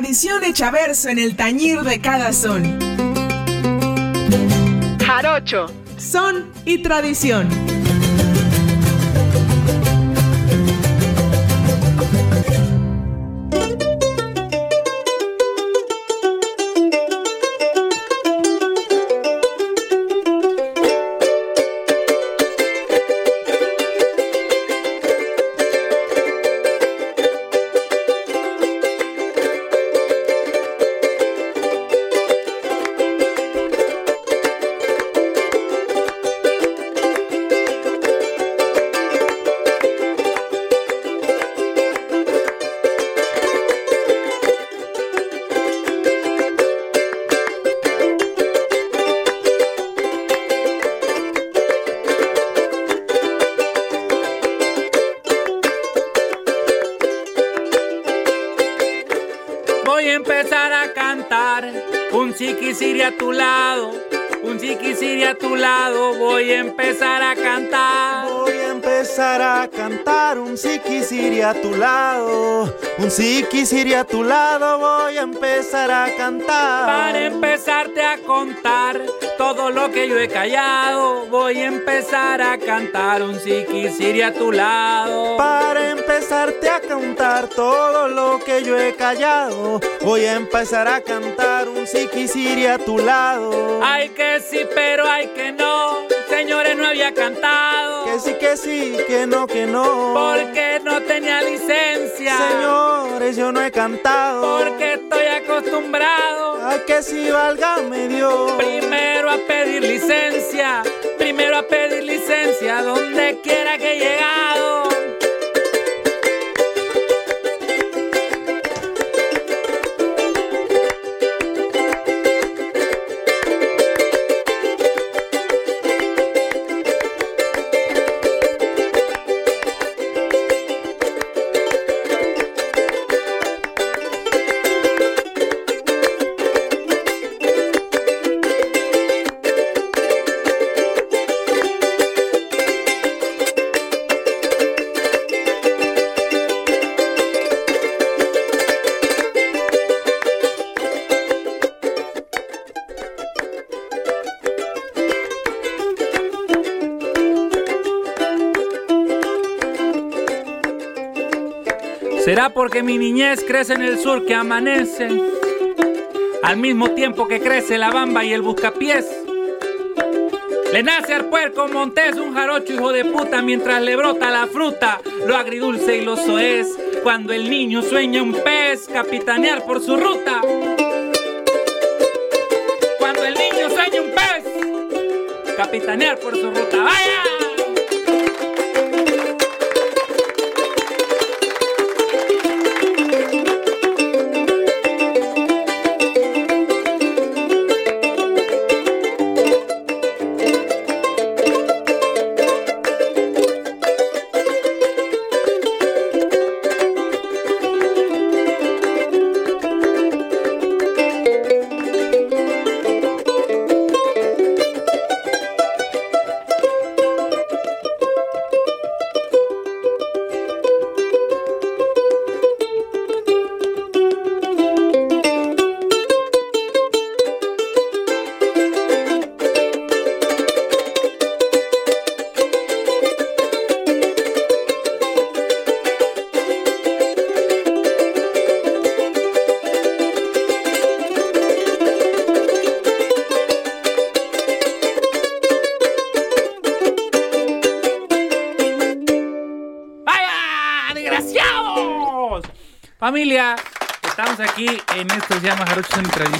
tradición hecha verso en el tañir de cada son. Jarocho, son y tradición. Si quisiera a tu lado, voy a empezar a cantar. Para empezarte a contar todo lo que yo he callado, voy a empezar a cantar un si quisiera a tu lado. Para empezarte a cantar todo lo que yo he callado, voy a empezar a cantar un si quisiera a tu lado. Ay que sí, pero ay que no cantado. Que sí, que sí, que no, que no. Porque no tenía licencia. Señores, yo no he cantado. Porque estoy acostumbrado. Ay, que sí, válgame Dios. Primero a pedir licencia. Primero a pedir licencia donde quiera que he llegado. Porque mi niñez crece en el sur que amanece, al mismo tiempo que crece la bamba y el buscapiés. Le nace al puerco montés un jarocho hijo de puta mientras le brota la fruta, lo agridulce y lo soez. Cuando el niño sueña un pez, capitanear por su ruta. Cuando el niño sueña un pez, capitanear por su ruta. ¡Vaya!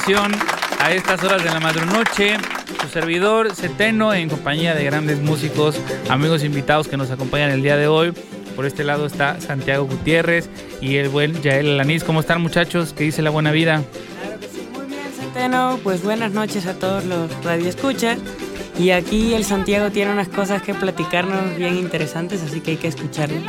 A estas horas de la madrunoche. Su servidor Centeno en compañía de grandes músicos, amigos invitados que nos acompañan el día de hoy. Por este lado está Santiago Gutiérrez y el buen Yael Alaniz. ¿Cómo están muchachos? ¿Qué dice la buena vida? Claro que sí, muy bien Centeno. Pues buenas noches a todos los radioescuchas. Y aquí el Santiago tiene unas cosas que platicarnos bien interesantes, así que hay que escucharlo.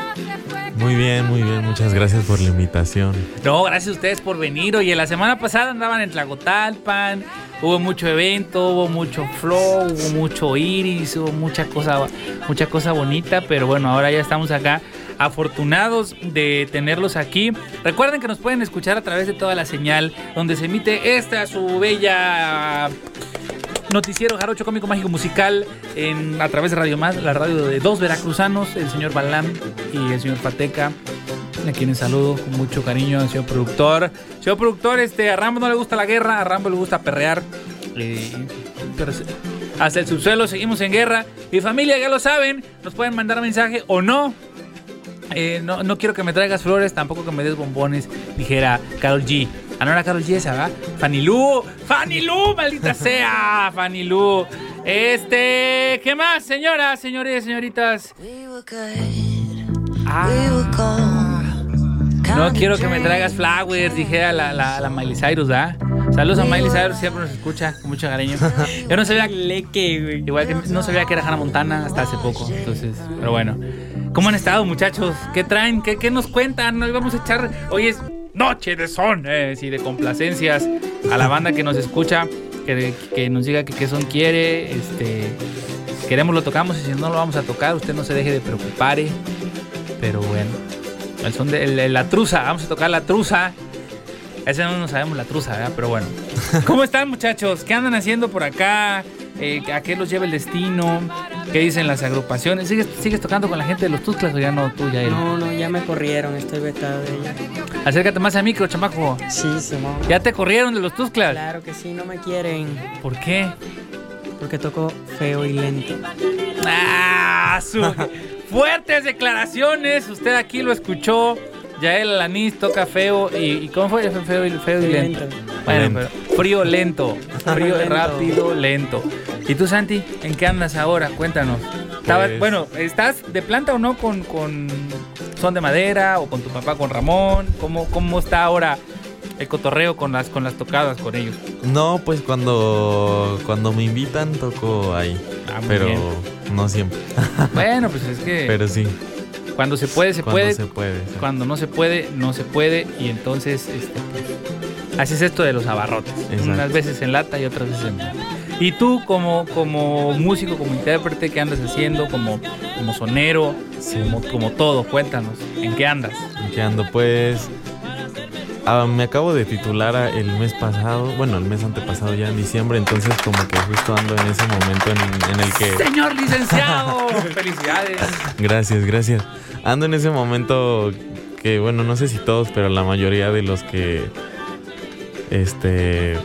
Muy bien, muy bien. Muchas gracias por la invitación. No, gracias a ustedes por venir. Oye, la semana pasada andaban en Tlagotalpan, hubo mucho evento, hubo mucho flow, hubo mucho iris, hubo mucha cosa, mucha cosa bonita, pero bueno, ahora ya estamos acá afortunados de tenerlos aquí. Recuerden que nos pueden escuchar a través de toda la señal donde se emite esta su bella noticiero Jarocho Cómico Mágico Musical en, a través de Radio Más, la radio de dos veracruzanos, el señor Balam y el señor Pateca a quienes saludo con mucho cariño al señor productor. Señor productor, este, a Rambo no le gusta la guerra, a Rambo le gusta perrear. Eh, pero hasta el subsuelo seguimos en guerra. Mi familia ya lo saben, nos pueden mandar mensaje o no. Eh, no, no quiero que me traigas flores, tampoco que me des bombones, dijera Carol G. Ah, no era Carol G esa, ¿verdad? Fanny Lu, Fanny Lu, maldita sea, Fanny Lu. Este, ¿qué más, señoras, señores, señoritas? Ah. No quiero que me traigas flowers, dije a la, la, la Miley Cyrus, ¿verdad? Saludos a Miley Cyrus, siempre nos escucha con mucho cariño. Yo no sabía, igual que no sabía que era Hannah Montana hasta hace poco, entonces, pero bueno. ¿Cómo han estado, muchachos? ¿Qué traen? ¿Qué, qué nos cuentan? Nos vamos a echar, hoy es noche de son, eh, sí, de complacencias a la banda que nos escucha, que, que nos diga que qué son quiere, este, queremos lo tocamos y si no lo vamos a tocar, usted no se deje de preocupar, eh. pero bueno. El son de la truza. Vamos a tocar la truza. Ese no nos sabemos la truza, ¿verdad? Pero bueno. ¿Cómo están, muchachos? ¿Qué andan haciendo por acá? Eh, ¿A qué los lleva el destino? ¿Qué dicen las agrupaciones? ¿Sigues, ¿Sigues tocando con la gente de los Tuzclas o ya no tú, ya él? No, no, ya me corrieron, estoy vetado de ella. Acércate más al micro, chamaco. Sí, Simón. ¿Ya te corrieron de los Tuzclas? Claro que sí, no me quieren. ¿Por qué? Porque toco feo y lento. ¡Ah! Su... Fuertes declaraciones, usted aquí lo escuchó. Yael Alanis toca feo y, ¿cómo fue? Feo y, feo y lento. Bueno, pero frío lento, frío rápido, lento. ¿Y tú, Santi, en qué andas ahora? Cuéntanos. Pues- bueno, ¿estás de planta o no con, con Son de Madera o con tu papá, con Ramón? ¿Cómo, cómo está ahora el cotorreo con las, con las tocadas con ellos? No, pues cuando, cuando me invitan toco ahí. Ah, pero no siempre. Bueno, pues es que. Pero sí. Cuando se puede, se puede. Se puede Cuando no se puede, no se puede. Y entonces, este, pues, así es esto de los abarrotes. Unas veces en lata y otras veces en Y tú como, como músico, como intérprete, ¿qué andas haciendo? Como, como sonero, como, como todo, cuéntanos, ¿en qué andas? ¿En qué ando? Pues Ah, me acabo de titular el mes pasado, bueno, el mes antepasado ya en diciembre, entonces como que justo ando en ese momento en, el que... Señor licenciado, felicidades. Gracias, gracias. Ando en ese momento que, bueno, no sé si todos, pero la mayoría de los que, este,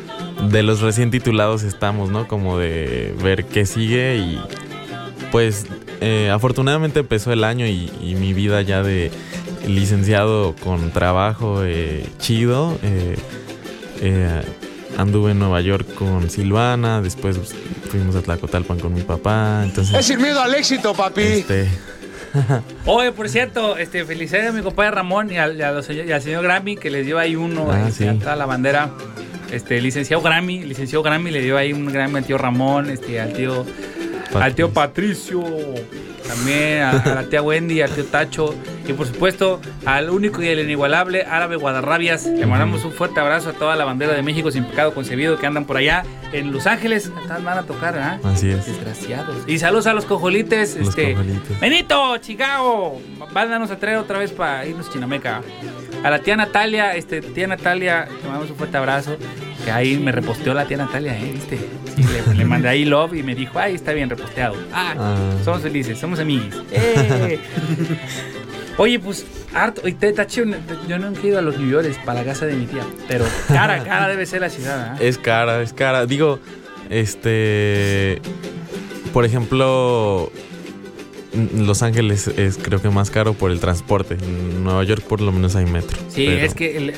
de los recién titulados estamos, ¿no? Como de ver qué sigue y pues eh, afortunadamente empezó el año y mi vida ya de licenciado con trabajo eh, chido. Eh, eh, anduve en Nueva York con Silvana, después fuimos a Tlacotalpan con mi papá. Entonces, es ir miedo al éxito, papi. Este... Oye, por cierto, este, felicidades a mi compadre Ramón y al, señor Grammy que les lleva ahí uno, ah, este, la bandera. Este, licenciado Grammy, licenciado Grammy le dio ahí un Grammy al tío Ramón, este, al tío, al tío Patricio, también a, la tía Wendy, al tío Tacho y por supuesto al único y el inigualable Árabe Guadarrabias. Le mandamos un fuerte abrazo a toda la bandera de México sin pecado concebido que andan por allá en Los Ángeles. Van a tocar, ¿ah? Así es. Desgraciados. Y saludos a los cojolites. Los este, cojolites. Benito, Chicago. Van a traer otra vez para irnos a Chinameca. A la tía Natalia, este, tía Natalia, le mandamos un fuerte abrazo. Que ahí me reposteó la tía Natalia, ¿eh? ¿Viste? le, mandé ahí love y me dijo, ay, está bien reposteado. Ah, ah. somos felices, somos amigos. Eh. Oye, pues, harto. Y te, yo no he ido a los New York para la casa de mi tía. Pero cara, cara debe ser la ciudad. ¿eh? Es cara, es cara. Digo, este. Por ejemplo, los Ángeles es creo que más caro por el transporte. En Nueva York por lo menos hay metro. Sí, es que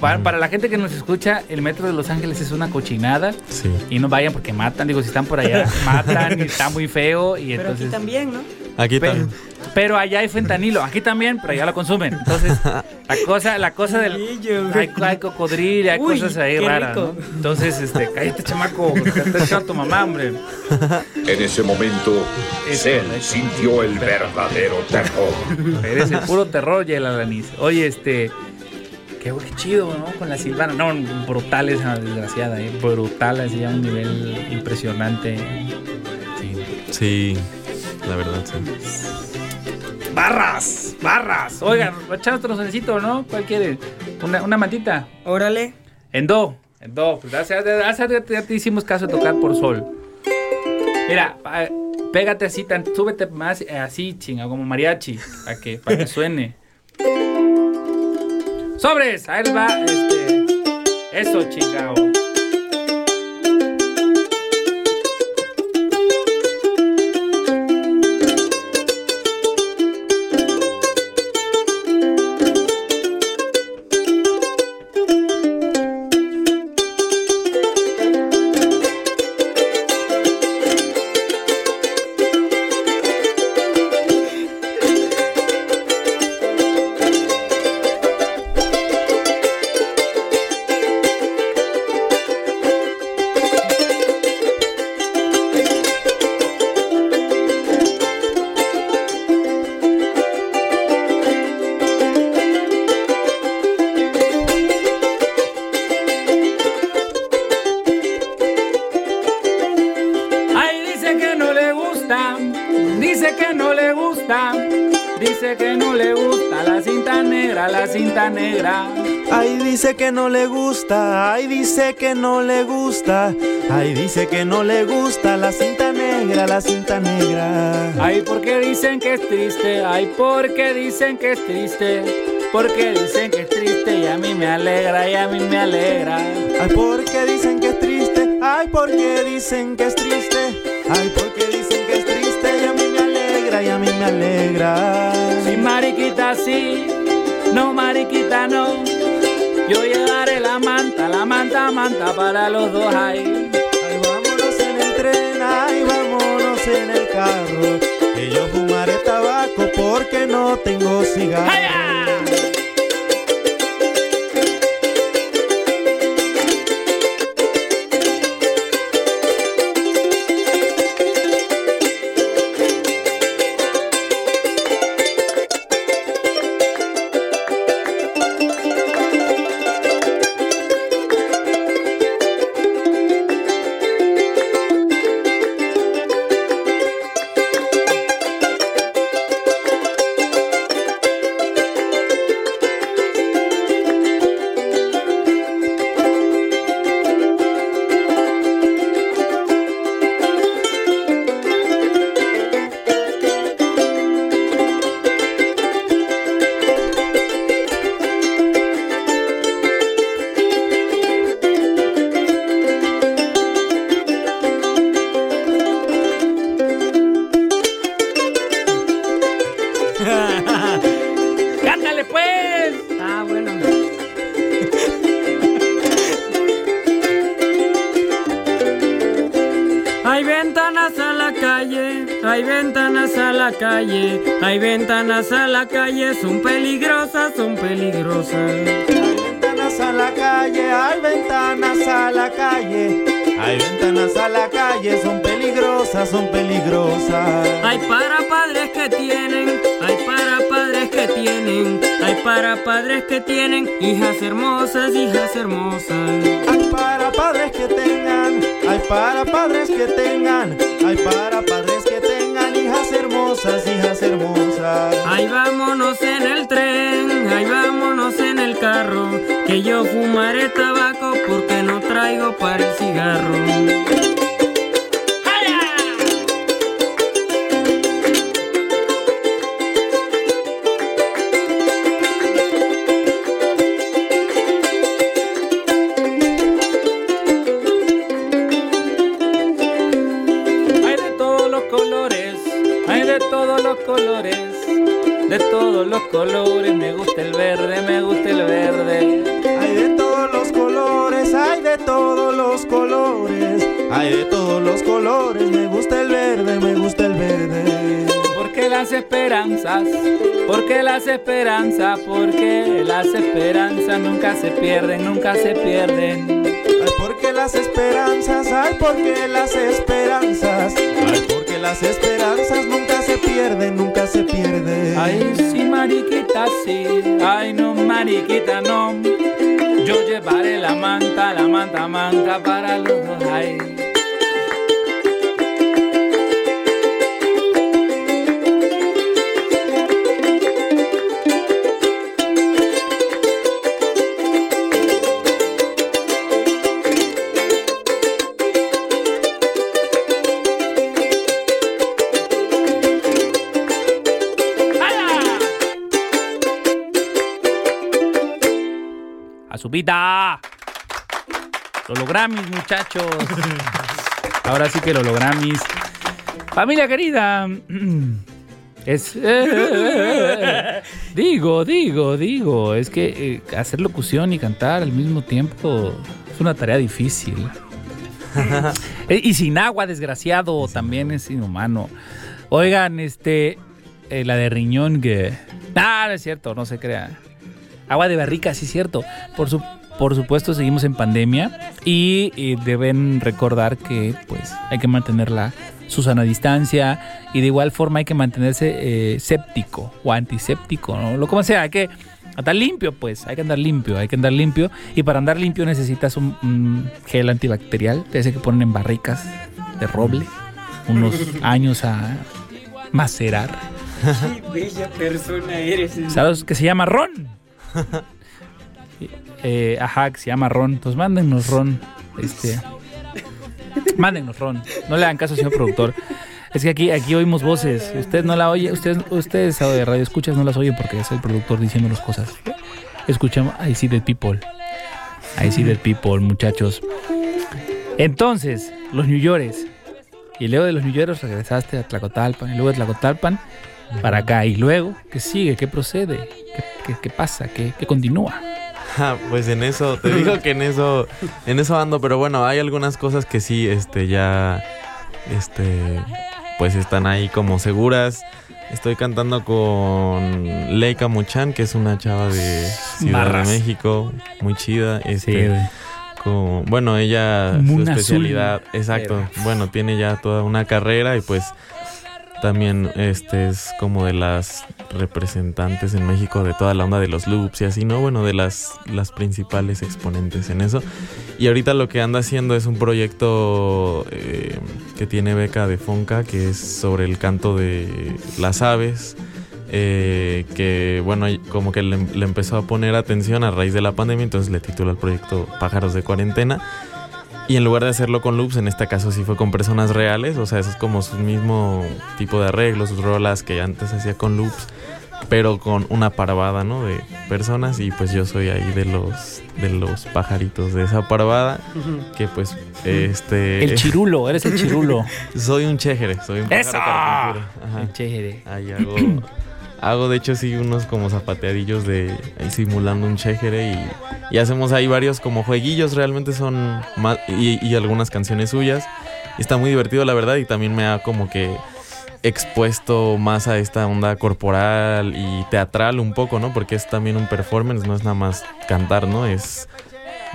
para, la gente que nos escucha, el metro de Los Ángeles es una cochinada. Sí. Y no vayan porque matan. Digo, si están por allá, matan y está muy feo. Y pero entonces, aquí también, ¿no? Aquí también. Pero allá hay fentanilo, aquí también, pero allá lo consumen. Entonces, la cosa, la cosa del. Hay, hay cocodrilo, hay cosas ahí raras. ¿no? Entonces, este, cállate, chamaco, te está tu mamá, hombre. En ese momento, Cell sintió el verdadero terror. Eres el puro terror, el Alanis. Oye, este. Qué, chido, ¿no? Con la Silvana. No, brutal esa desgraciada, ¿eh? Brutal, así a un nivel impresionante. Sí. Sí, la verdad, sí. Barras, barras. Oigan, echar otro sonecito, ¿no? ¿Cuál quiere? Una, una mantita. Órale. En do, en do. Pues hace, hace- ya te hicimos caso de tocar por sol. Mira, pa- pégate así, tan, súbete más eh, así, chinga, como mariachi, para que, para que suene. Sobres, ahí va, este, eso, chingao. Dice que no le gusta la cinta negra, la cinta negra. Ay, porque dicen que es triste, ay, porque dicen que es triste, porque dicen que es triste y a mí me alegra, y a mí me alegra. Ay, porque dicen que es triste, ay, porque dicen que es triste, ay, porque dicen que es triste y a mí me alegra, y a mí me alegra. Sí, mariquita, sí, no, mariquita, no. Yo llevaré la manta, la manta, manta para los dos, ay. Tren, ay, vámonos en el carro, que yo fumaré tabaco porque no tengo cigarro. ¡Haya! Hay para padres que tienen hijas hermosas, hijas hermosas. Hay para padres que tengan, hay para padres que tengan, hay para padres que tengan hijas hermosas, hijas hermosas. Ay, vámonos en el tren, ay, vámonos en el carro, que yo fumaré tabaco porque no traigo para el cigarro. Esperanzas, porque las esperanzas, porque las esperanzas nunca se pierden, nunca se pierden. Ay, porque las esperanzas, ay, porque las esperanzas, ay, porque las esperanzas nunca se pierden, nunca se pierden. Ay, sí, mariquita, sí. Ay, no, mariquita, no. Yo llevaré la manta, la manta, manta para los dos. Ay. A su vida. Hologramis, muchachos. Ahora sí que hologramis. Familia querida. Es. digo, digo, digo. Es que eh, hacer locución y cantar al mismo tiempo es una tarea difícil. Eh, y sin agua, desgraciado, también es inhumano. Oigan, este. Eh, la de riñón que. Ah, no es cierto, no se crea. Agua de barrica, sí cierto. Por, su, por supuesto, seguimos en pandemia y, deben recordar que pues hay que mantener la Susana distancia y de igual forma hay que mantenerse eh, séptico o antiséptico, ¿no? Lo como sea, hay que andar limpio, pues, hay que andar limpio, hay que andar limpio y para andar limpio necesitas un, gel antibacterial, ese que ponen en barricas de roble, unos años a macerar. Qué bella persona eres. ¿Sabes que se llama ron? eh, ajá, que se llama ron. Pues mándennos ron. Este. Mándennos ron. No le hagan caso, señor productor. Es que aquí, aquí oímos voces. Usted no la oye, ustedes, ustedes de radio escuchas no las oye porque es el productor diciendo las cosas. Escuchamos I see the people. I see the people, muchachos. Entonces, los New Yorkers. Y luego de los New Yorkers regresaste a Tlacotalpan. Y luego de Tlacotalpan para acá. Y luego, ¿qué sigue? ¿Qué procede? ¿Qué, pasa? ¿Qué, continúa? pues en eso, te digo que en eso, en eso ando, pero bueno, hay algunas cosas que sí, este, ya, este, pues están ahí como seguras. Estoy cantando con Leica Muchan, que es una chava de Ciudad de México, muy chida. Este, bueno, ella, su especialidad, exacto, bueno, tiene ya toda una carrera y pues también este es como de las representantes en México de toda la onda de los loops y así, ¿no? Bueno, de las, las principales exponentes en eso. Y ahorita lo que anda haciendo es un proyecto eh, que tiene beca de Fonca, que es sobre el canto de las aves. Eh, que bueno, como que le, le empezó a poner atención a raíz de la pandemia, entonces le titula el proyecto Pájaros de Cuarentena y en lugar de hacerlo con loops, en este caso sí fue con personas reales, o sea, eso es como su mismo tipo de arreglos, sus rolas que antes hacía con loops, pero con una parvada, ¿no? De personas y pues yo soy ahí de los de los pajaritos de esa parvada que pues este el chirulo, eres el chirulo. soy un chéjere, soy un pájaro Ajá. El chéjere. Ahí hago Hago de hecho sí unos como zapateadillos de simulando un chéjere y, hacemos ahí varios como jueguillos, realmente son más, y, algunas canciones suyas. está muy divertido la verdad y también me ha como que expuesto más a esta onda corporal y teatral un poco, ¿no? Porque es también un performance, no es nada más cantar, ¿no? Es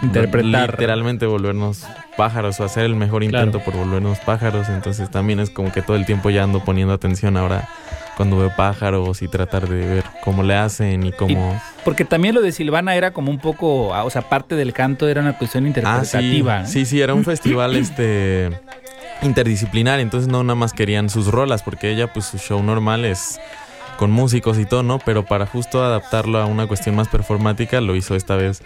interpretar. Literalmente volvernos pájaros o hacer el mejor intento por volvernos pájaros. Entonces también es como que todo el tiempo ya ando poniendo atención ahora cuando veo pájaros y tratar de ver cómo le hacen y cómo... porque también lo de Silvana era como un poco, ah, o sea, parte del canto era una cuestión interpretativa. Ah, sí, sí, era un festival este interdisciplinar, entonces no nada más querían sus rolas, porque ella pues su show normal es con músicos y todo, ¿no? Pero para justo adaptarlo a una cuestión más performática lo hizo esta vez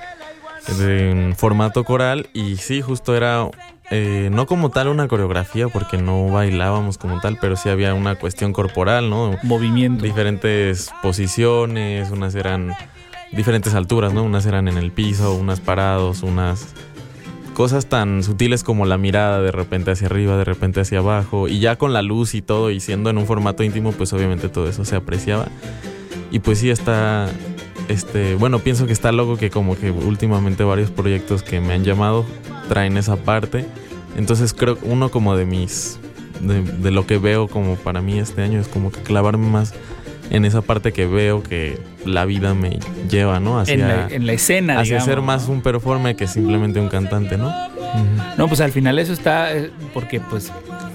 en formato coral y sí, justo era eh, no como tal una coreografía, porque no bailábamos como tal, pero sí había una cuestión corporal, ¿no? Movimiento. Diferentes posiciones, unas eran diferentes alturas, ¿no? Unas eran en el piso, unas parados, unas cosas tan sutiles como la mirada de repente hacia arriba, de repente hacia abajo, y ya con la luz y todo, y siendo en un formato íntimo, pues obviamente todo eso se apreciaba. Y pues sí está, este, bueno, pienso que está loco que como que últimamente varios proyectos que me han llamado traen esa parte. Entonces creo que uno como de mis, de, lo que veo como para mí este año es como que clavarme más en esa parte que veo que la vida me lleva, ¿no? Hacia, en, la, escena, Hacia ser más un performer que simplemente un cantante, ¿no? No, pues al final eso está, eh, porque pues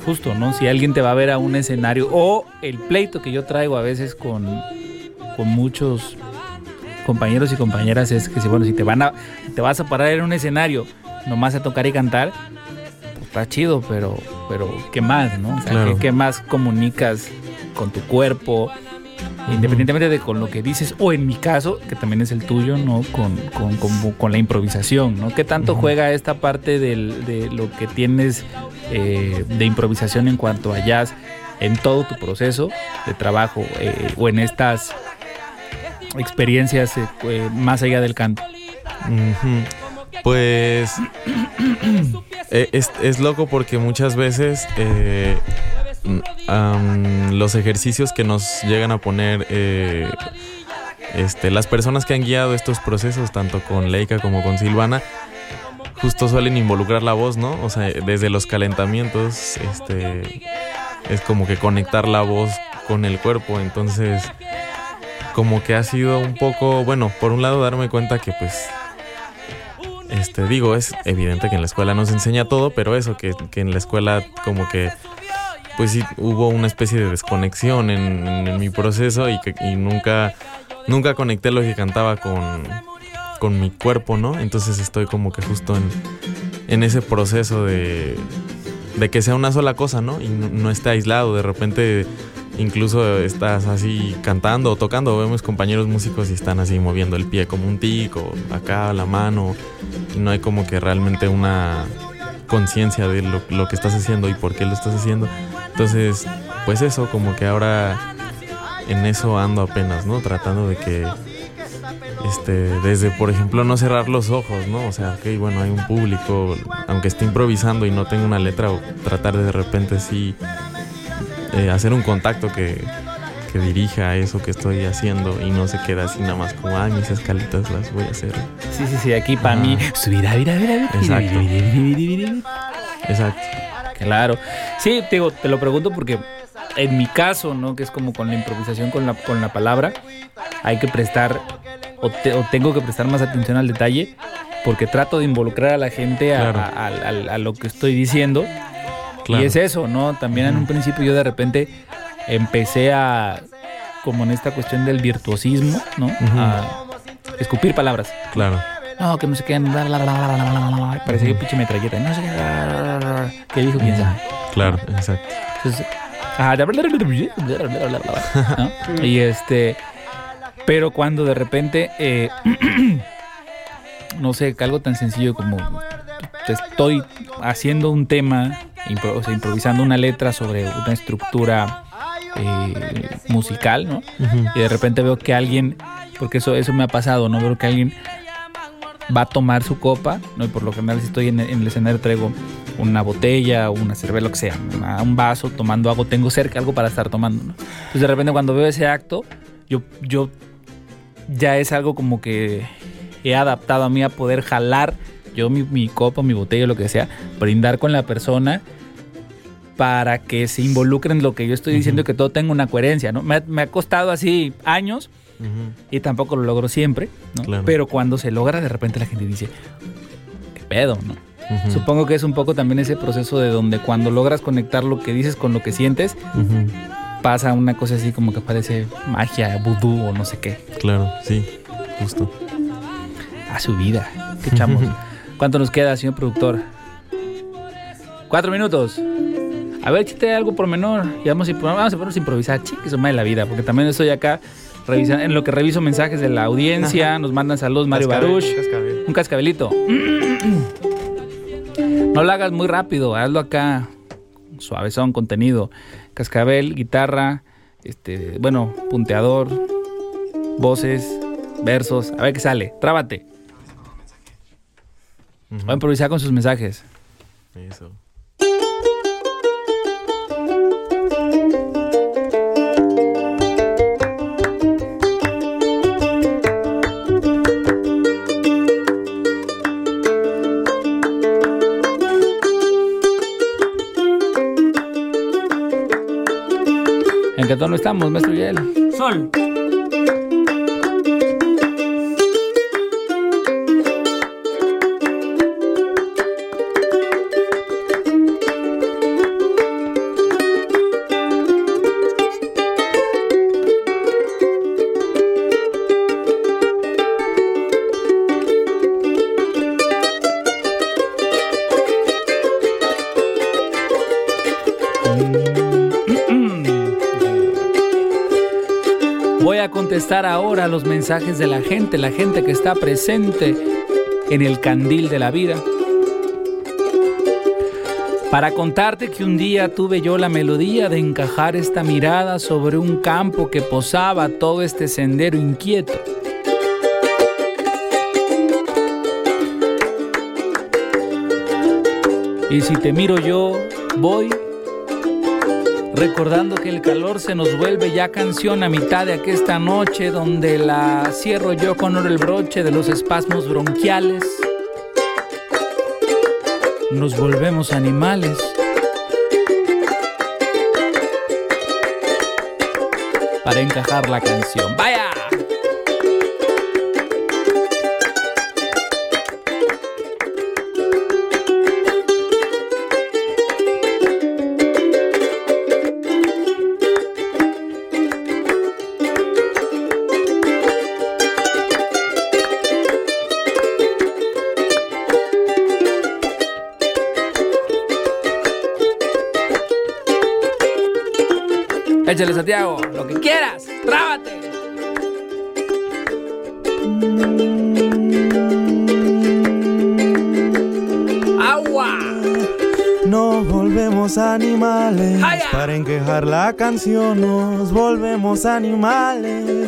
justo, ¿no? Si alguien te va a ver a un escenario o el pleito que yo traigo a veces con, con muchos compañeros y compañeras es que si bueno, si te van a te vas a parar en un escenario nomás a tocar y cantar, pues está chido, pero pero qué más, ¿no? O sea, ¿qué, más comunicas con tu cuerpo? Independientemente de con lo que dices, o en mi caso, que también es el tuyo, ¿no? Con, con, la improvisación, ¿no? ¿Qué tanto juega esta parte de lo que tienes eh, de improvisación en cuanto a jazz en todo tu proceso de trabajo eh, o en estas experiencias eh, más allá del canto? Pues eh, es, loco porque muchas veces eh, los ejercicios que nos llegan a poner eh, este, las personas que han guiado estos procesos, tanto con Leica como con Silvana, justo suelen involucrar la voz, ¿no? O sea, desde los calentamientos, este, es como que conectar la voz con el cuerpo, entonces como que ha sido un poco, bueno, por un lado darme cuenta que pues, este, digo, es evidente que en la escuela no se enseña todo, pero eso, que, en la escuela como que, pues sí, hubo una especie de desconexión en, mi proceso y que nunca, nunca conecté lo que cantaba con, con mi cuerpo, ¿no? Entonces estoy como que justo en, en ese proceso de, de que sea una sola cosa, ¿no? Y no, no esté aislado, de repente incluso estás así cantando o tocando, vemos compañeros músicos y están así moviendo el pie como un tico, acá la mano, y no hay como que realmente una conciencia de lo, que estás haciendo y por qué lo estás haciendo. Entonces, pues eso, como que ahora en eso ando apenas, ¿no? Tratando de que, este, desde, por ejemplo, no cerrar los ojos, ¿no? O sea, ok, bueno, hay un público, aunque esté improvisando y no tenga una letra, o tratar de de repente sí eh, hacer un contacto que, que dirija a eso que estoy haciendo y no se queda así nada más como, ah, mis escalitas las voy a hacer. Sí, sí, sí, aquí para mí, subirá, mira, mira, Exacto. Exacto. Claro. Sí, te, digo, te lo pregunto porque en mi caso, ¿no? Que es como con la improvisación con la, con la palabra, hay que prestar, o, tengo que prestar más atención al detalle, porque trato de involucrar a la gente a, a lo que estoy diciendo y es eso, ¿no? También en un principio yo de repente empecé a, como en esta cuestión del virtuosismo, ¿no? A escupir palabras. Claro. No, que no sé qué. Parecía que pinche metralleta. No sé qué. ¿Qué dijo? ¿Quién sabe? Claro, exacto. Y este. Pero cuando de repente. Eh, no sé, algo tan sencillo como. Estoy haciendo un tema improvisando una letra sobre una estructura eh, musical, ¿no? Y de repente veo que alguien, porque eso, eso me ha pasado, ¿no? Veo que alguien va a tomar su copa, ¿no? Y por lo general si estoy en, el escenario traigo una botella, una cerveza, lo que sea, un vaso, tomando algo, tengo cerca algo para estar tomando, ¿no? Entonces de repente cuando veo ese acto, yo, yo ya es algo como que he adaptado a mí a poder jalar yo mi, mi copa, mi botella, lo que sea, brindar con la persona para que se involucren en lo que yo estoy diciendo y que todo tenga una coherencia, ¿no? Me ha, costado así años y tampoco lo logro siempre, ¿no? Pero cuando se logra, de repente la gente dice, ¿qué pedo, no? Supongo que es un poco también ese proceso de donde cuando logras conectar lo que dices con lo que sientes, pasa una cosa así como que parece magia, vudú o no sé qué. Claro, sí, justo. A su vida. ¿Qué echamos? ¿Cuánto nos queda, señor productor? Cuatro minutos. A ver, chiste algo por menor. Y vamos a, vamos a ponernos a improvisar. Chiques, de la vida. Porque también estoy acá revisando, en lo que reviso mensajes de la audiencia. Nos mandan saludos Mario Baruch. Un cascabelito. No lo hagas muy rápido. Hazlo acá. Suavezón, contenido. Cascabel, guitarra. Este, bueno, punteador. Voces. Versos. A ver qué sale. Trábate. Va a improvisar con sus mensajes. Eso. ¿En qué tono estamos, maestro Yael? Sol. ahora los mensajes de la gente, la gente que está presente en el candil de la vida. Para contarte que un día tuve yo la melodía de encajar esta mirada sobre un campo que posaba todo este sendero inquieto. Y si te miro yo, voy recordando que el calor se nos vuelve ya canción a mitad de aquesta noche donde la cierro yo con oro el broche de los espasmos bronquiales. Nos volvemos animales. Para encajar la canción. ¡Vaya! Santiago, lo que quieras, trábate. Agua. Nos volvemos animales para enquejar la canción. Nos volvemos animales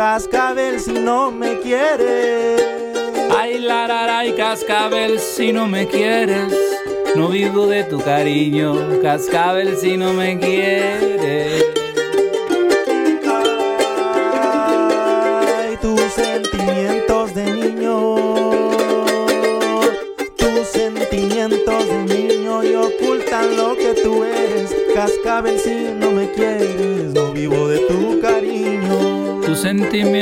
cascabel si no me quieres. Ay, y cascabel si no me quieres. No vivo de tu cariño, cascabel si no me quieres. Sentimientos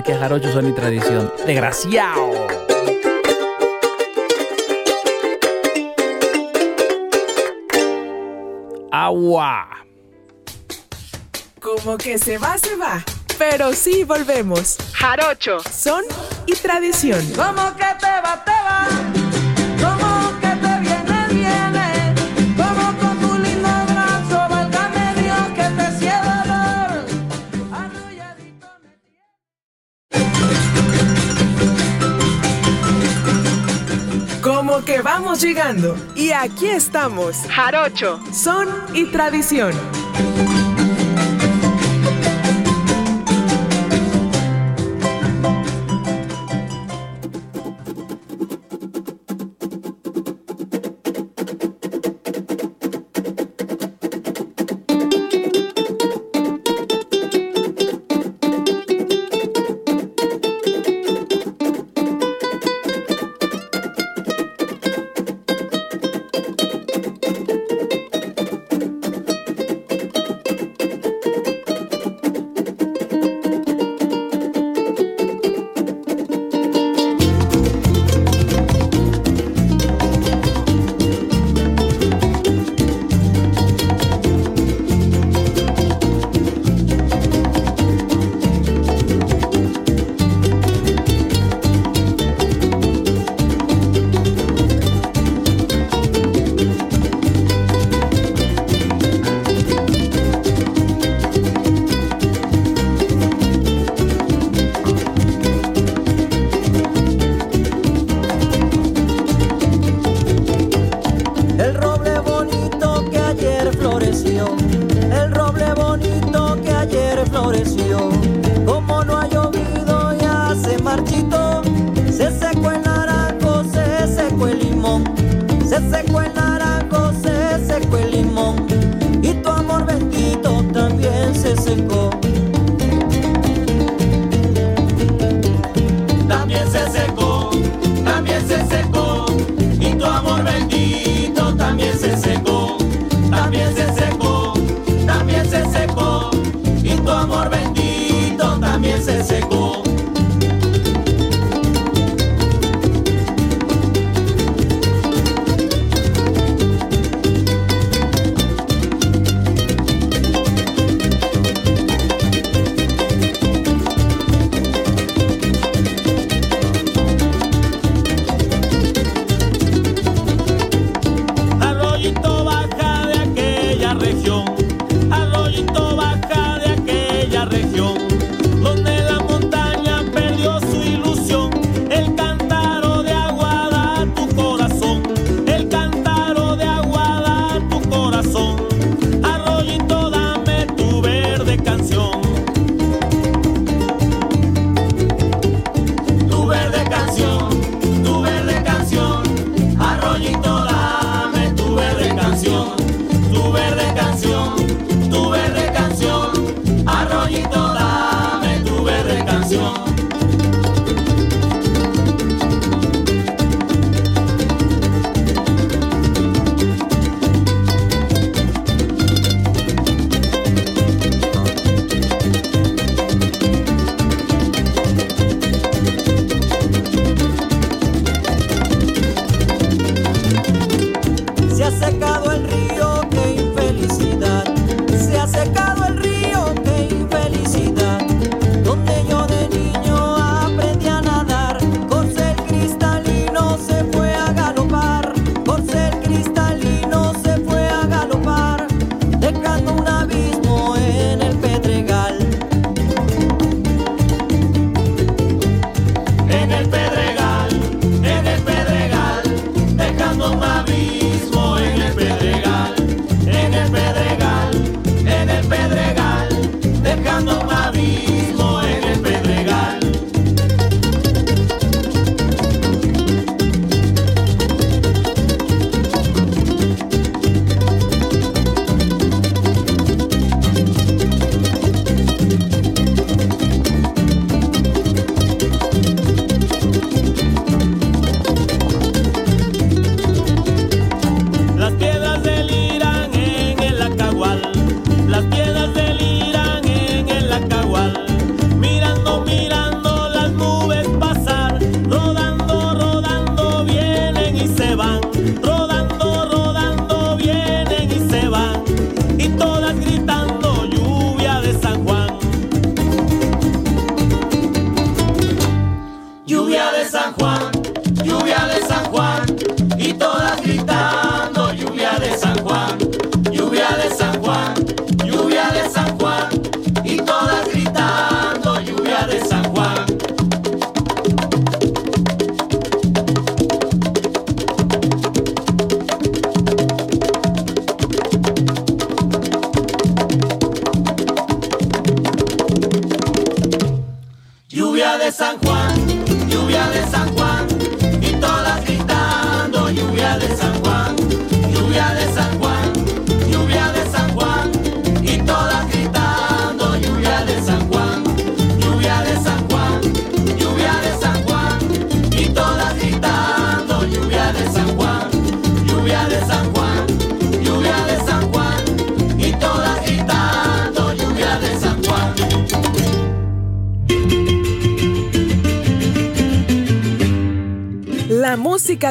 aquí a Jarocho Son y Tradición. ¡Desgraciado! Agua. Como que se va, se va. Pero sí volvemos. Jarocho, son y tradición. Como que vamos llegando. Y aquí estamos. Jarocho, son y tradición.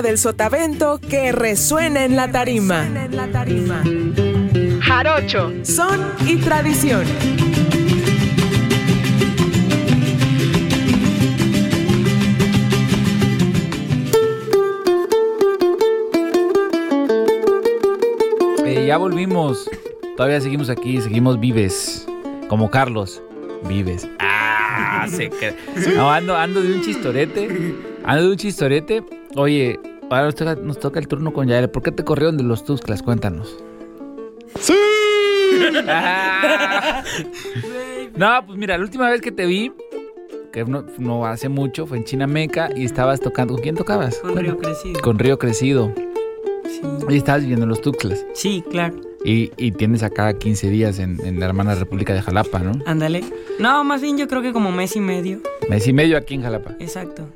Del sotavento que resuena en la tarima. Jarocho, son y tradición. Eh, ya volvimos. Todavía seguimos aquí, seguimos vives. Como Carlos. Vives. Ah, se cre- No, ando, ando de un chistorete. Ando de un chistorete. Oye, ahora nos toca, nos toca el turno con Yael. ¿Por qué te corrieron de los Tuxtlas? Cuéntanos. ¡Sí! no, pues mira, la última vez que te vi, que no, no hace mucho, fue en Chinameca y estabas tocando. ¿Con quién tocabas? Con Río Crecido. Con Río Crecido. Sí. Y estabas viviendo en los Tuxtlas. Sí, claro. Y, y tienes acá 15 días en, en la hermana República de Jalapa, ¿no? Ándale. No, más bien yo creo que como mes y medio. Mes y medio aquí en Jalapa. Exacto.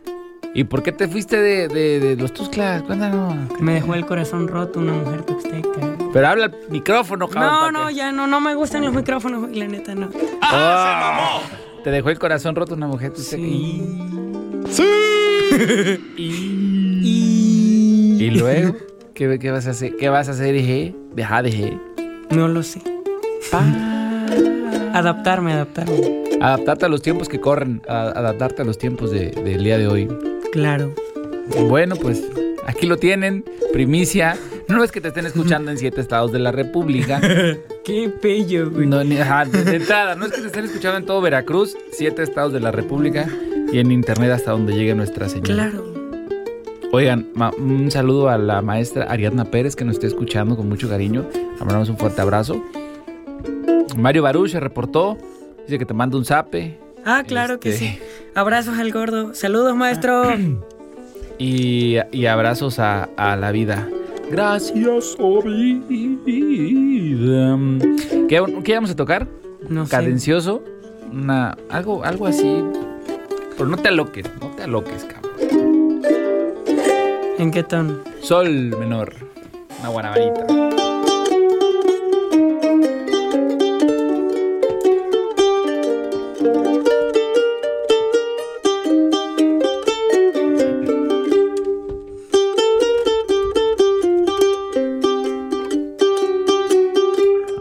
¿Y por qué te fuiste de, de, de los Tuxtlas? Cuéntanos. Me dejó el corazón roto una mujer tuxteca. Pero habla al micrófono, cabrón. No, ¿para no, qué? ya no, no me gustan los micrófonos, la neta no. Ah, Te dejó el corazón roto una mujer tuxteca. Sí. Y... ¿Y luego? ¿Qué, qué vas a hacer? ¿Qué vas a hacer, dije? Deja, dije. No lo sé. Adaptarme, adaptarme. Adaptarte a los tiempos que corren. a- adaptarte a los tiempos de- del día de hoy. Claro. Bueno, pues aquí lo tienen. Primicia. No es que te estén escuchando en siete estados de la República. Qué bello, güey. No, ni- ajá, de, entrada, no es que te estén escuchando en todo Veracruz, siete estados de la República y en internet hasta donde llegue nuestra señal. Claro. Oigan, un saludo a la maestra Ariadna Pérez que nos está escuchando con mucho cariño. Le mandamos un fuerte abrazo. Mario Baruch se reportó. Dice que te manda un zape. Ah, claro que Este- sí. Abrazos al gordo. Saludos, maestro. Y, y abrazos a, a la vida. Gracias, oh vida. ¿Qué, qué vamos a tocar? No sé. Cadencioso. Una, algo, algo así. Pero no te aloques, no te aloques, cabrón. ¿En qué tono? Sol menor. Una guanabanita.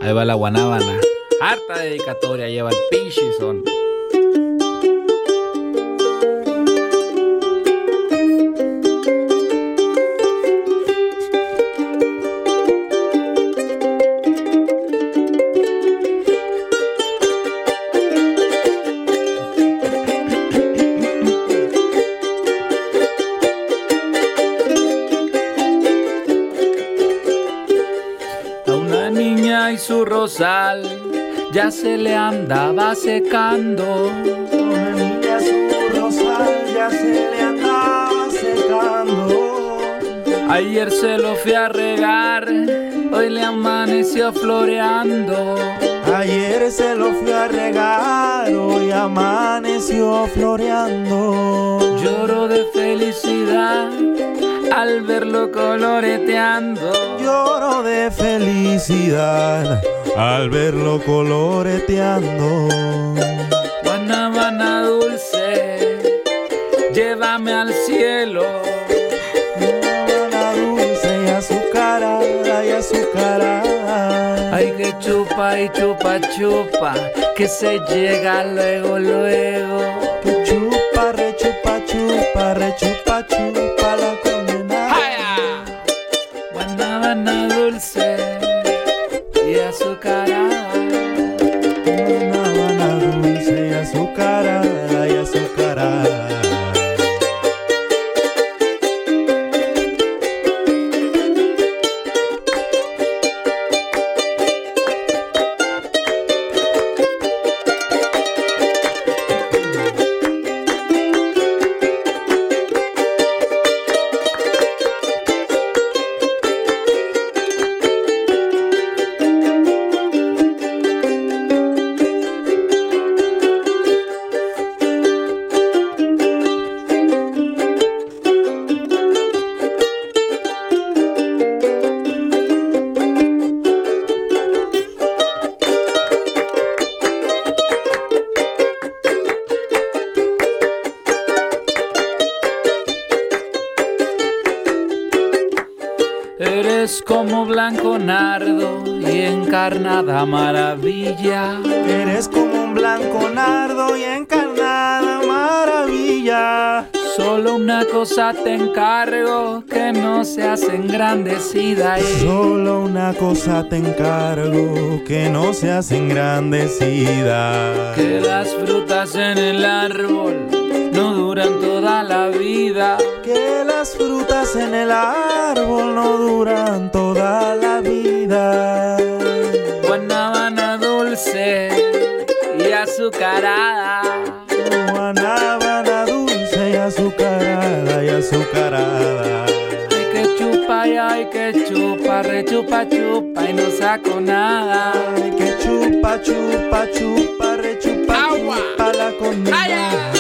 Ahí va la guanábana. Harta dedicatoria lleva el pinche son. Ya se le andaba secando. Niña su rosal ya se le andaba secando. Ayer se lo fui a regar, hoy le amaneció floreando. Ayer se lo fui a regar, hoy amaneció floreando. Lloro de felicidad al verlo coloreteando. Lloro de felicidad al verlo coloreteando. Guanábana dulce, llévame al cielo. Guanábana dulce y azucarada y azucarada. Ay, que chupa y chupa, chupa, que se llega luego, luego. Encarnada maravilla. Eres como un blanco nardo y encarnada maravilla. Solo una cosa te encargo, que no seas engrandecida. Solo una cosa te encargo, que no seas engrandecida. Que las frutas en el árbol no duran toda la vida. Que las frutas en el árbol no duran toda azucarada. Guanábana dulce y azucarada y azucarada. Hay que chupa y hay que chupa, rechupa, chupa y no saco nada. Hay que chupa, chupa, chupa, rechupa, Agua. chupa la comida.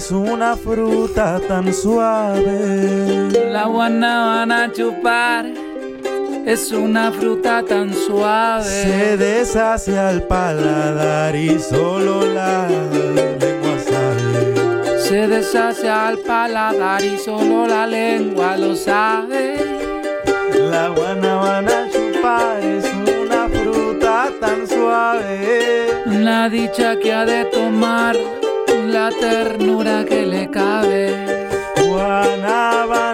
Es una fruta tan suave. La guanábana a chupar es una fruta tan suave. Se deshace al paladar y solo la lengua sabe. Se deshace al paladar y solo la lengua lo sabe. La guanábana al chupar es una fruta tan suave. La dicha que ha de tomar, la ternura que le cabe. Guanábana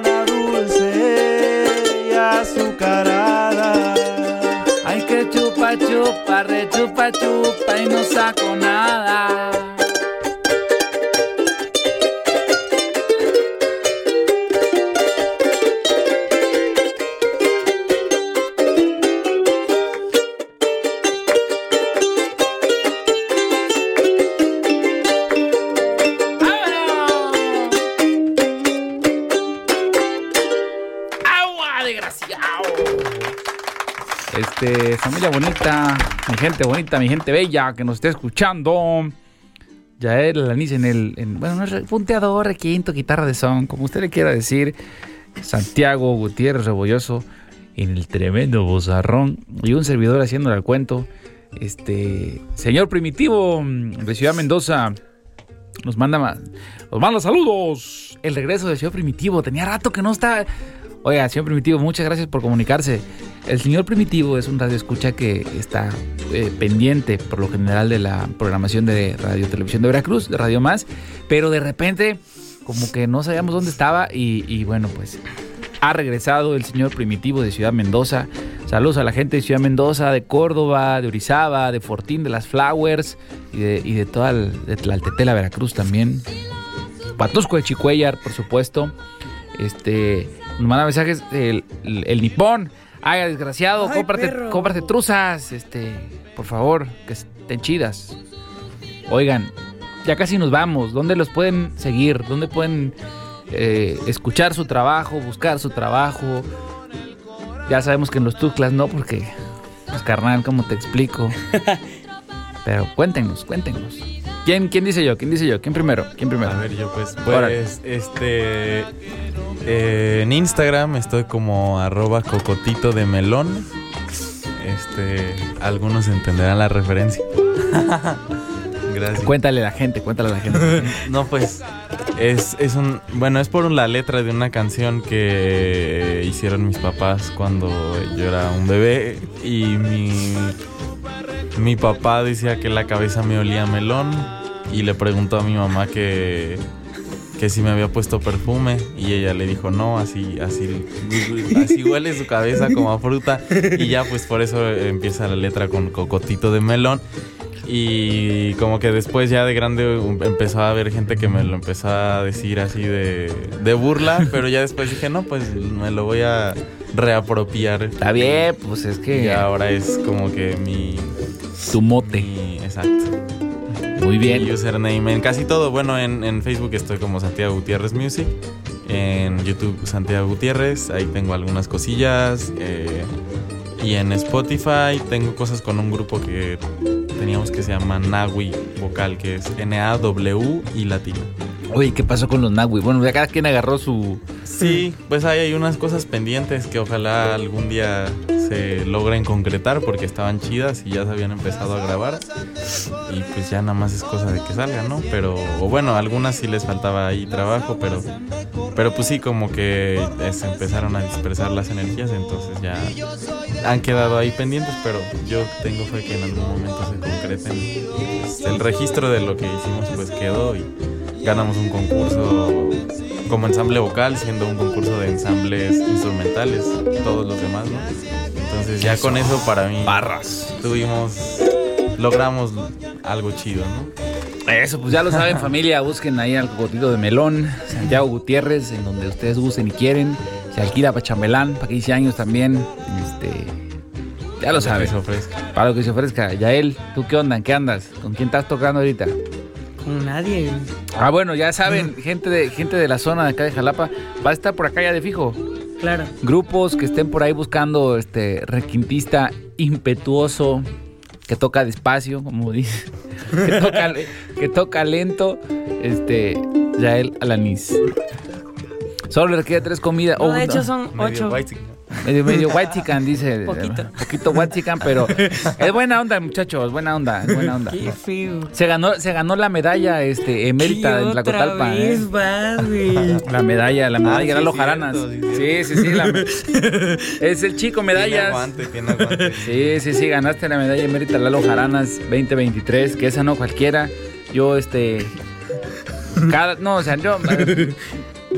chupa, chupa y no saco nada. Gente bonita, mi gente bella que nos esté escuchando. Yael Alanis en el, en- bueno, punteador, requinto, guitarra de son, como usted le quiera decir. Santiago Gutiérrez Rebolloso en el tremendo bozarrón y un servidor haciéndole el cuento. Este, señor Primitivo de Ciudad Mendoza nos manda, ma- nos manda saludos. El regreso del señor Primitivo, tenía rato que no está. Oiga, señor Primitivo, muchas gracias por comunicarse. El señor Primitivo es un radio escucha que está eh, pendiente por lo general de la programación de Radio Televisión de Veracruz, de Radio Más, pero de repente como que no sabíamos dónde estaba y, bueno, pues ha regresado el señor Primitivo de Ciudad Mendoza. Saludos a la gente de Ciudad Mendoza, de Córdoba, de Orizaba, de Fortín, de las Flowers y de, toda el, de Veracruz también. Patusco de Chicuellar, por supuesto. Este, nos manda mensajes el, el, nipón. Ay, desgraciado, cómprate, cómprate truzas, este, por favor, que estén chidas. Oigan, ya casi nos vamos. ¿Dónde los pueden seguir? ¿Dónde pueden eh, escuchar su trabajo, buscar su trabajo? Ya sabemos que en los tuclas no, porque, pues carnal, ¿cómo te explico? Pero cuéntenos, cuéntenos. ¿Quién, ¿Quién dice yo? ¿Quién dice yo? ¿Quién primero? ¿Quién primero? A ver, yo pues, pues este, eh, en Instagram estoy como arroba cocotito de melón. Este, algunos entenderán la referencia. Gracias. Cuéntale a la gente, cuéntale a la gente. no, pues es, es un, bueno, es por la letra de una canción que hicieron mis papás cuando yo era un bebé y mi, mi papá decía que la cabeza me olía melón y le preguntó a mi mamá que, que si me había puesto perfume y ella le dijo no, así, así, así huele su cabeza como a fruta y ya pues por eso empieza la letra con cocotito de melón y como que después ya de grande empezó a haber gente que me lo empezó a decir así de, de burla, pero ya después dije, no, pues me lo voy a reapropiar. Está bien, pues es que... Y ahora es como que mi... Tu mote. exacto. Muy bien. Mi username en casi todo. Bueno, en, en Facebook estoy como Santiago Gutiérrez Music. En YouTube Santiago Gutiérrez. Ahí tengo algunas cosillas. Eh, y en Spotify tengo cosas con un grupo que teníamos que se llama Nawi Vocal, que es N-A-W y latina. Oye, ¿qué pasó con los Nawi? Bueno, ya cada quien agarró su... Sí, pues ahí hay unas cosas pendientes que ojalá algún día se logren concretar porque estaban chidas y ya se habían empezado a grabar. Y pues ya nada más es cosa de que salgan, ¿no? Pero, o bueno, algunas sí les faltaba ahí trabajo, pero, pero pues sí, como que se empezaron a dispersar las energías, entonces ya han quedado ahí pendientes, pero yo tengo fe que en algún momento se concreten. El registro de lo que hicimos pues quedó y ganamos un concurso como ensamble vocal, siendo un concurso de ensambles instrumentales, todos los demás, ¿no? Entonces ya con eso para mí barras tuvimos logramos algo chido, ¿no? Eso, pues ya lo saben familia, busquen ahí al cocotito de melón, Santiago Gutiérrez, en donde ustedes gusten y quieren. Se alquila para chambelán, para 15 años también. Este, ya lo saben. Para lo que se ofrezca. Yael, ¿tú qué onda? qué andas? ¿Con quién estás tocando ahorita? Con nadie. Ah, bueno, ya saben, gente de, gente de la zona de acá de Jalapa, va a estar por acá ya de fijo. Claro. Grupos que estén por ahí buscando este requintista impetuoso, que toca despacio, como dice, que toca, que toca lento, este, Yael Alanis. Solo le requiere tres comidas. No, de hecho son ocho. Medio, medio white chican, dice. Poquito. Poquito white chican, pero es buena onda, muchachos, buena onda, es buena onda. Qué feo. Se ganó, se ganó la medalla este, emérita en Tlacotalpa. ¿eh? La medalla, la medalla, ah, Lalo Jaranas. Sí, sí, sí. La, es el chico medallas. Aguante, aguante. Sí, sí, sí, ganaste la medalla emérita Lalo Jaranas 2023, que esa no cualquiera. Yo, este. Cada, no, o sea, yo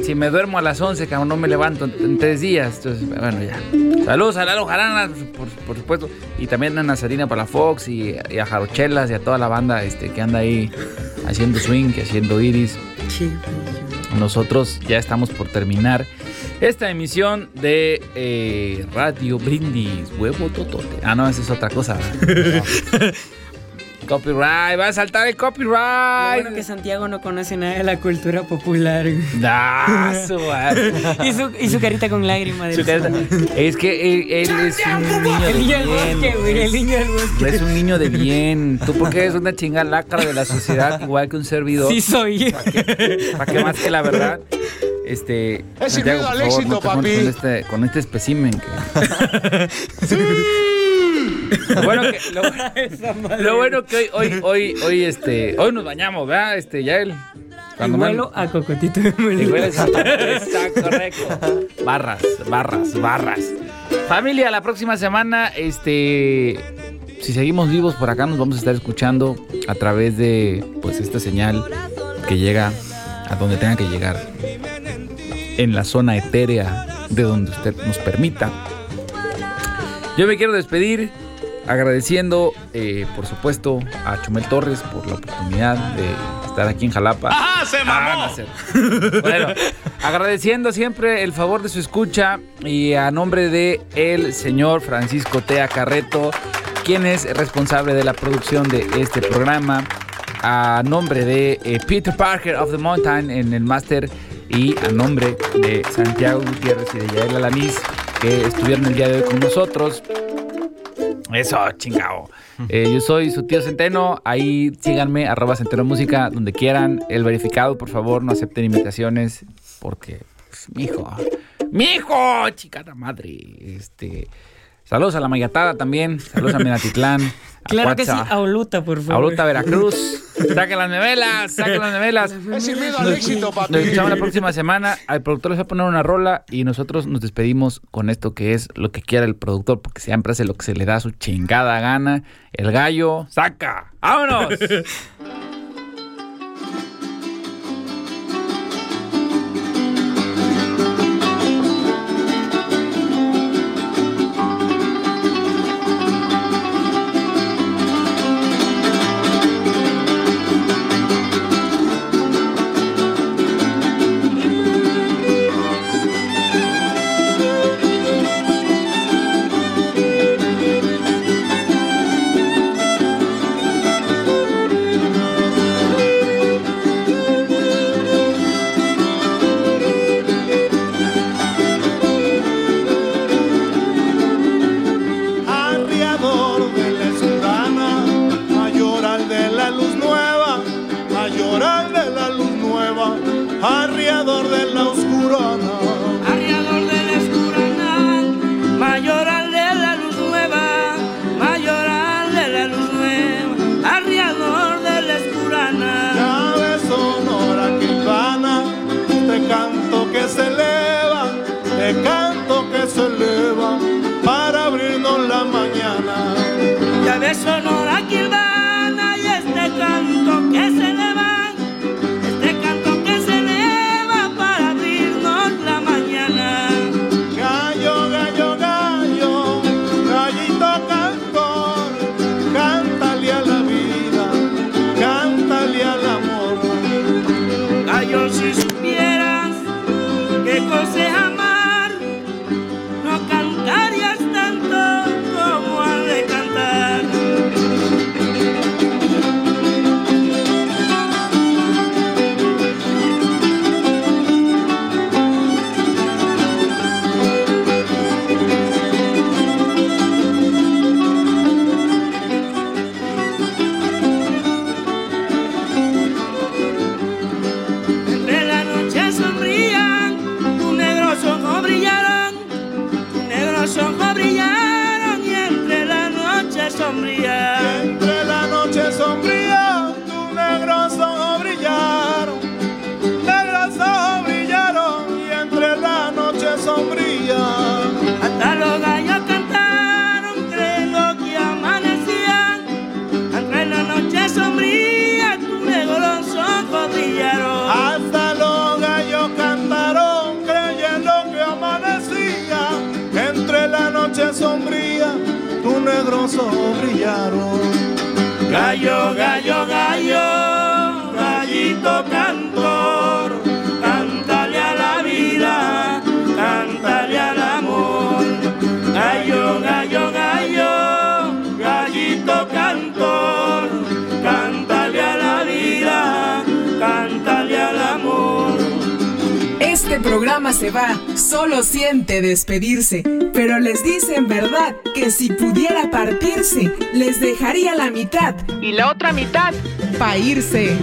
si me duermo a las 11, cabrón, no me levanto en, tres días. Entonces, bueno, ya. Saludos a Lalo Jarana, por, supuesto. Y también a Nazarina para la Fox y, a Jarochelas y a toda la banda este, que anda ahí haciendo swing, haciendo iris. Sí. Nosotros ya estamos por terminar esta emisión de eh, Radio Brindis, huevo totote. Ah, no, esa es otra cosa. Copyright, va a saltar el copyright. bueno que Santiago no conoce nada de la cultura popular. Ah, y, su, y su carita con lágrimas. Es que él, es un niño de bien. el niño del bosque. Es un niño de bien. Tú porque eres una chingada lacra de la sociedad, igual que un servidor. Sí soy. ¿Para qué, más que la verdad? Este, es Santiago, por favor, éxito, papi. Con este, con este espécimen que... sí. Lo bueno que, lo, bueno que hoy, hoy, hoy, hoy, este, hoy nos bañamos, ¿verdad? Este, ya él. Cuando a cocotito de Está correcto. Barras, barras, barras. Familia, la próxima semana, este, si seguimos vivos por acá, nos vamos a estar escuchando a través de, pues, esta señal que llega a donde tenga que llegar. En la zona etérea de donde usted nos permita. Yo me quiero despedir agradeciendo, eh, por supuesto, a Chumel Torres por la oportunidad de estar aquí en Jalapa. ¡Ah, se mamó! Ah, no sé. bueno, agradeciendo siempre el favor de su escucha y a nombre de el señor Francisco Tea Carreto, quien es responsable de la producción de este programa, a nombre de eh, Peter Parker of the Mountain en el máster y a nombre de Santiago Gutiérrez y de Yael Alanis que estuvieron el día de hoy con nosotros. Eso, chingao. Eh, yo soy su tío Centeno. Ahí síganme, arroba Centeno Música, donde quieran. El verificado, por favor, no acepten invitaciones. Porque, pues, mijo. ¡Mijo! Chicana madre. Este. Saludos a la Mayatada también. Saludos a Minatitlán. Claro que sí, Cuatza, a Oluta, por favor. A Oluta, Veracruz. Saquen las nevelas, saquen las nevelas. Es sin miedo al éxito, papi. Nos escuchamos la próxima semana. Al productor les va a poner una rola y nosotros nos despedimos con esto que es lo que quiera el productor, porque siempre hace lo que se le da su chingada gana. El gallo, saca. ¡Vámonos! despedirse, pero les dice en verdad que si pudiera partirse, les dejaría la mitad y la otra mitad pa' irse.